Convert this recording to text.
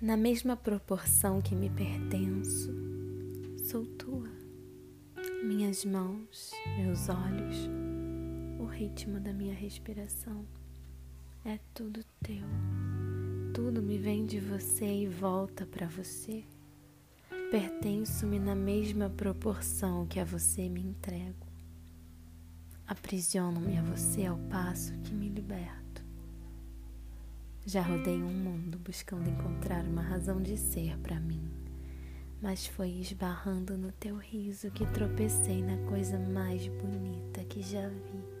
na mesma proporção que me pertenço, sou tua. Minhas mãos, meus olhos, o ritmo da minha respiração é tudo teu. Tudo me vem de você e volta para você. Pertenço-me na mesma proporção que a você me entrego. Aprisiono-me a você ao passo que me liberto. Já rodei um mundo buscando encontrar uma razão de ser para mim, mas foi esbarrando no teu riso que tropecei na coisa mais bonita que já vi.